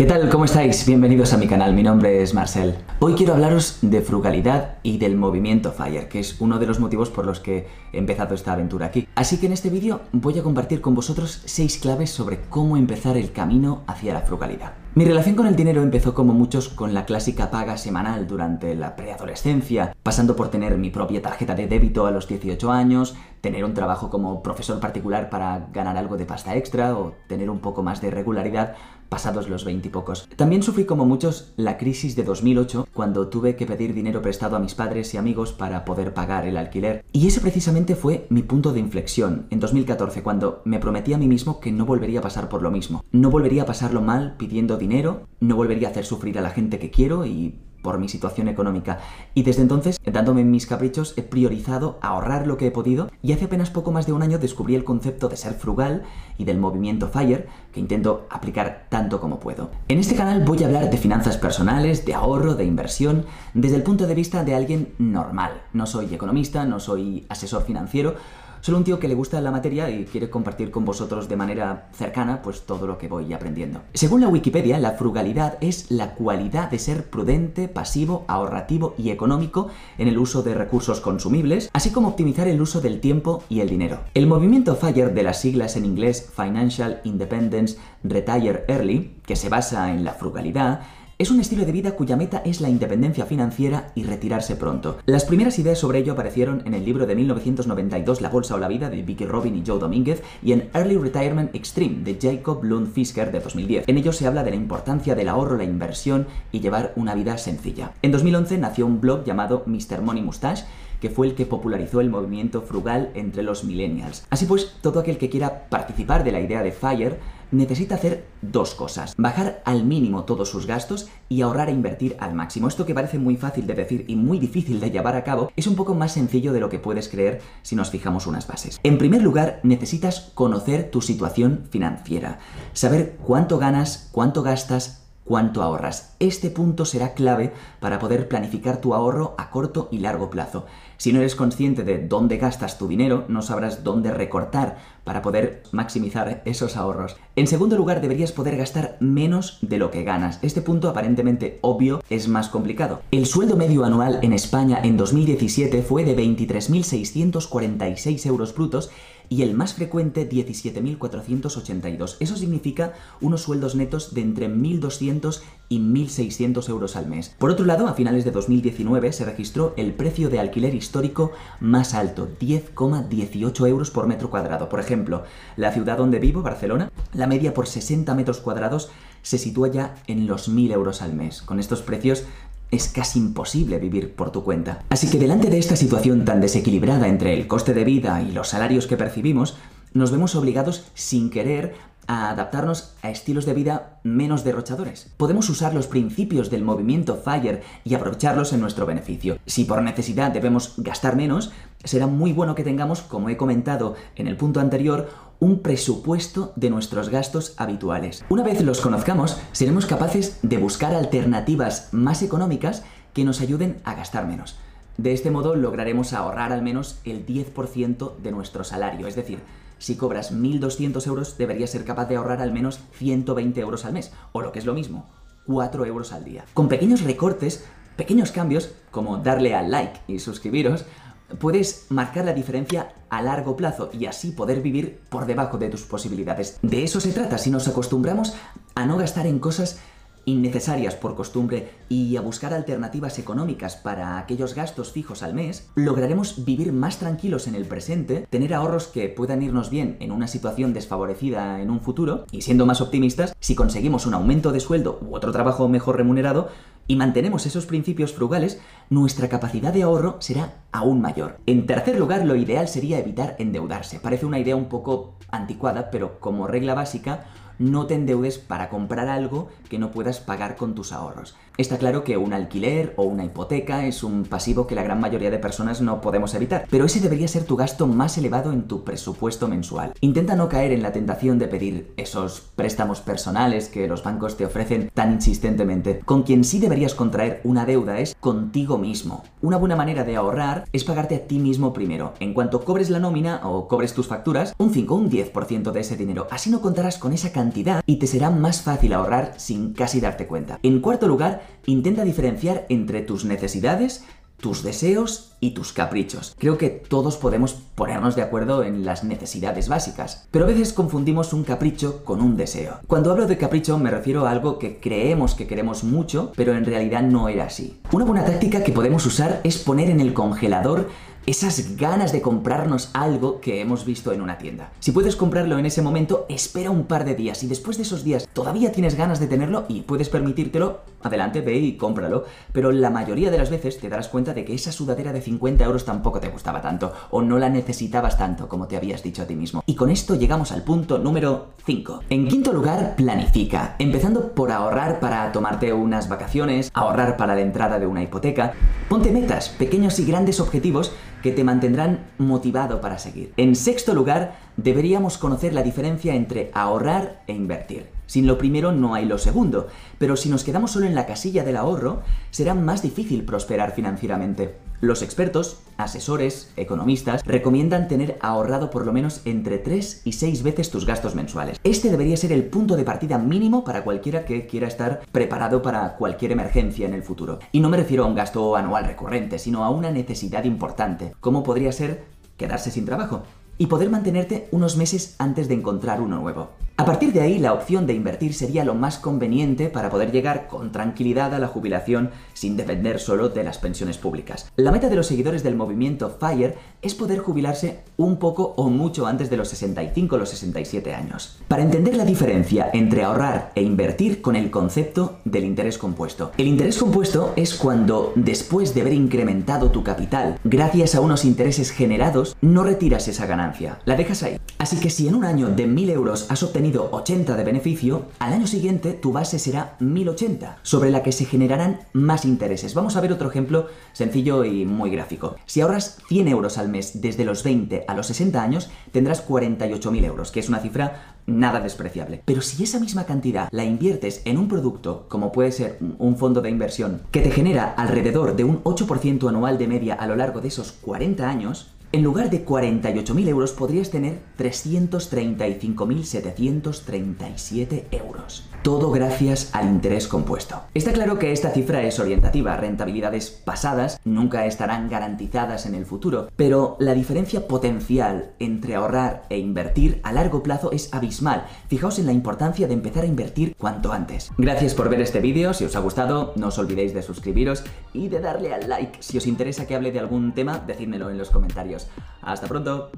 ¿Qué tal? ¿Cómo estáis? Bienvenidos a mi canal, mi nombre es Marcel. Hoy quiero hablaros de frugalidad y del movimiento FIRE, que es uno de los motivos por los que he empezado esta aventura aquí. Así que en este vídeo voy a compartir con vosotros 6 claves sobre cómo empezar el camino hacia la frugalidad. Mi relación con el dinero empezó como muchos con la clásica paga semanal durante la preadolescencia, pasando por tener mi propia tarjeta de débito a los 18 años, tener un trabajo como profesor particular para ganar algo de pasta extra o tener un poco más de regularidad pasados los veintipocos. También sufrí como muchos la crisis de 2008 cuando tuve que pedir dinero prestado a mis padres y amigos para poder pagar el alquiler. Y ese precisamente fue mi punto de inflexión en 2014 cuando me prometí a mí mismo que no volvería a pasar por lo mismo. No volvería a pasarlo mal pidiendo dinero, no volvería a hacer sufrir a la gente que quiero y por mi situación económica. Y desde entonces, dándome mis caprichos, he priorizado ahorrar lo que he podido y hace apenas poco más de un año descubrí el concepto de ser frugal y del movimiento FIRE que intento aplicar tanto como puedo. En este canal voy a hablar de finanzas personales, de ahorro, de inversión, desde el punto de vista de alguien normal. No soy economista, no soy asesor financiero, Solo un tío que le gusta la materia y quiere compartir con vosotros de manera cercana pues todo lo que voy aprendiendo. Según la Wikipedia, la frugalidad es la cualidad de ser prudente, pasivo, ahorrativo y económico en el uso de recursos consumibles, así como optimizar el uso del tiempo y el dinero. El movimiento FIRE de las siglas en inglés Financial Independence Retire Early, que se basa en la frugalidad, es un estilo de vida cuya meta es la independencia financiera y retirarse pronto. Las primeras ideas sobre ello aparecieron en el libro de 1992 La Bolsa o la Vida de Vicky Robin y Joe Domínguez y en Early Retirement Extreme de Jacob Lund Fisker de 2010. En ello se habla de la importancia del ahorro, la inversión y llevar una vida sencilla. En 2011 nació un blog llamado Mr. Money Mustache que fue el que popularizó el movimiento frugal entre los millennials. Así pues, todo aquel que quiera participar de la idea de FIRE necesita hacer dos cosas. Bajar al mínimo todos sus gastos y ahorrar e invertir al máximo. Esto que parece muy fácil de decir y muy difícil de llevar a cabo es un poco más sencillo de lo que puedes creer si nos fijamos unas bases. En primer lugar, necesitas conocer tu situación financiera. Saber cuánto ganas, cuánto gastas, cuánto ahorras. Este punto será clave para poder planificar tu ahorro a corto y largo plazo. Si no eres consciente de dónde gastas tu dinero, no sabrás dónde recortar para poder maximizar esos ahorros. En segundo lugar, deberías poder gastar menos de lo que ganas. Este punto aparentemente obvio es más complicado. El sueldo medio anual en España en 2017 fue de 23.646 euros brutos y el más frecuente 17.482. Eso significa unos sueldos netos de entre 1.200 y 1.600 euros al mes. Por otro lado, a finales de 2019 se registró el precio de alquiler histórico más alto, 10,18 euros por metro cuadrado. Por ejemplo, la ciudad donde vivo, Barcelona, la media por 60 metros cuadrados se sitúa ya en los 1.000 euros al mes. Con estos precios es casi imposible vivir por tu cuenta. Así que delante de esta situación tan desequilibrada entre el coste de vida y los salarios que percibimos, nos vemos obligados sin querer a adaptarnos a estilos de vida menos derrochadores. Podemos usar los principios del movimiento FIRE y aprovecharlos en nuestro beneficio. Si por necesidad debemos gastar menos, será muy bueno que tengamos, como he comentado en el punto anterior, un presupuesto de nuestros gastos habituales. Una vez los conozcamos, seremos capaces de buscar alternativas más económicas que nos ayuden a gastar menos. De este modo lograremos ahorrar al menos el 10% de nuestro salario, es decir, si cobras 1.200 euros deberías ser capaz de ahorrar al menos 120 euros al mes, o lo que es lo mismo, 4 euros al día. Con pequeños recortes, pequeños cambios, como darle al like y suscribiros, puedes marcar la diferencia a largo plazo y así poder vivir por debajo de tus posibilidades. De eso se trata si nos acostumbramos a no gastar en cosas innecesarias por costumbre y a buscar alternativas económicas para aquellos gastos fijos al mes, lograremos vivir más tranquilos en el presente, tener ahorros que puedan irnos bien en una situación desfavorecida en un futuro y siendo más optimistas, si conseguimos un aumento de sueldo u otro trabajo mejor remunerado, y mantenemos esos principios frugales, nuestra capacidad de ahorro será aún mayor. En tercer lugar, lo ideal sería evitar endeudarse. Parece una idea un poco anticuada, pero como regla básica, no te endeudes para comprar algo que no puedas pagar con tus ahorros. Está claro que un alquiler o una hipoteca es un pasivo que la gran mayoría de personas no podemos evitar, pero ese debería ser tu gasto más elevado en tu presupuesto mensual. Intenta no caer en la tentación de pedir esos préstamos personales que los bancos te ofrecen tan insistentemente. Con quien sí deberías contraer una deuda es contigo mismo. Una buena manera de ahorrar es pagarte a ti mismo primero. En cuanto cobres la nómina o cobres tus facturas, un 5 o un 10% de ese dinero. Así no contarás con esa cantidad y te será más fácil ahorrar sin casi darte cuenta. En cuarto lugar, intenta diferenciar entre tus necesidades, tus deseos y tus caprichos. Creo que todos podemos ponernos de acuerdo en las necesidades básicas, pero a veces confundimos un capricho con un deseo. Cuando hablo de capricho me refiero a algo que creemos que queremos mucho, pero en realidad no era así. Una buena táctica que podemos usar es poner en el congelador esas ganas de comprarnos algo que hemos visto en una tienda. Si puedes comprarlo en ese momento, espera un par de días y después de esos días todavía tienes ganas de tenerlo y puedes permitírtelo, adelante, ve y cómpralo. Pero la mayoría de las veces te darás cuenta de que esa sudadera de 50 euros tampoco te gustaba tanto o no la necesitabas tanto como te habías dicho a ti mismo. Y con esto llegamos al punto número 5. En quinto lugar, planifica, empezando por ahorrar para tomarte unas vacaciones, ahorrar para la entrada de una hipoteca. Ponte metas, pequeños y grandes objetivos que te mantendrán motivado para seguir. En sexto lugar, deberíamos conocer la diferencia entre ahorrar e invertir. Sin lo primero no hay lo segundo, pero si nos quedamos solo en la casilla del ahorro, será más difícil prosperar financieramente. Los expertos, asesores, economistas, recomiendan tener ahorrado por lo menos entre 3 y 6 veces tus gastos mensuales. Este debería ser el punto de partida mínimo para cualquiera que quiera estar preparado para cualquier emergencia en el futuro. Y no me refiero a un gasto anual recurrente, sino a una necesidad importante, como podría ser quedarse sin trabajo y poder mantenerte unos meses antes de encontrar uno nuevo. A partir de ahí, la opción de invertir sería lo más conveniente para poder llegar con tranquilidad a la jubilación sin depender solo de las pensiones públicas. La meta de los seguidores del movimiento FIRE es poder jubilarse un poco o mucho antes de los 65 o los 67 años. Para entender la diferencia entre ahorrar e invertir con el concepto del interés compuesto. El interés compuesto es cuando, después de haber incrementado tu capital, gracias a unos intereses generados, no retiras esa ganancia, la dejas ahí. Así que si en un año de 1000 euros has obtenido 80 de beneficio, al año siguiente tu base será 1080, sobre la que se generarán más intereses. Vamos a ver otro ejemplo sencillo y muy gráfico. Si ahorras 100 euros al mes desde los 20 a los 60 años, tendrás 48.000 euros, que es una cifra nada despreciable. Pero si esa misma cantidad la inviertes en un producto, como puede ser un fondo de inversión, que te genera alrededor de un 8% anual de media a lo largo de esos 40 años, en lugar de 48.000 euros podrías tener 335.737 euros todo gracias al interés compuesto. Está claro que esta cifra es orientativa, rentabilidades pasadas nunca estarán garantizadas en el futuro, pero la diferencia potencial entre ahorrar e invertir a largo plazo es abismal. Fijaos en la importancia de empezar a invertir cuanto antes. Gracias por ver este vídeo, si os ha gustado no os olvidéis de suscribiros y de darle al like. Si os interesa que hable de algún tema, decídmelo en los comentarios. Hasta pronto.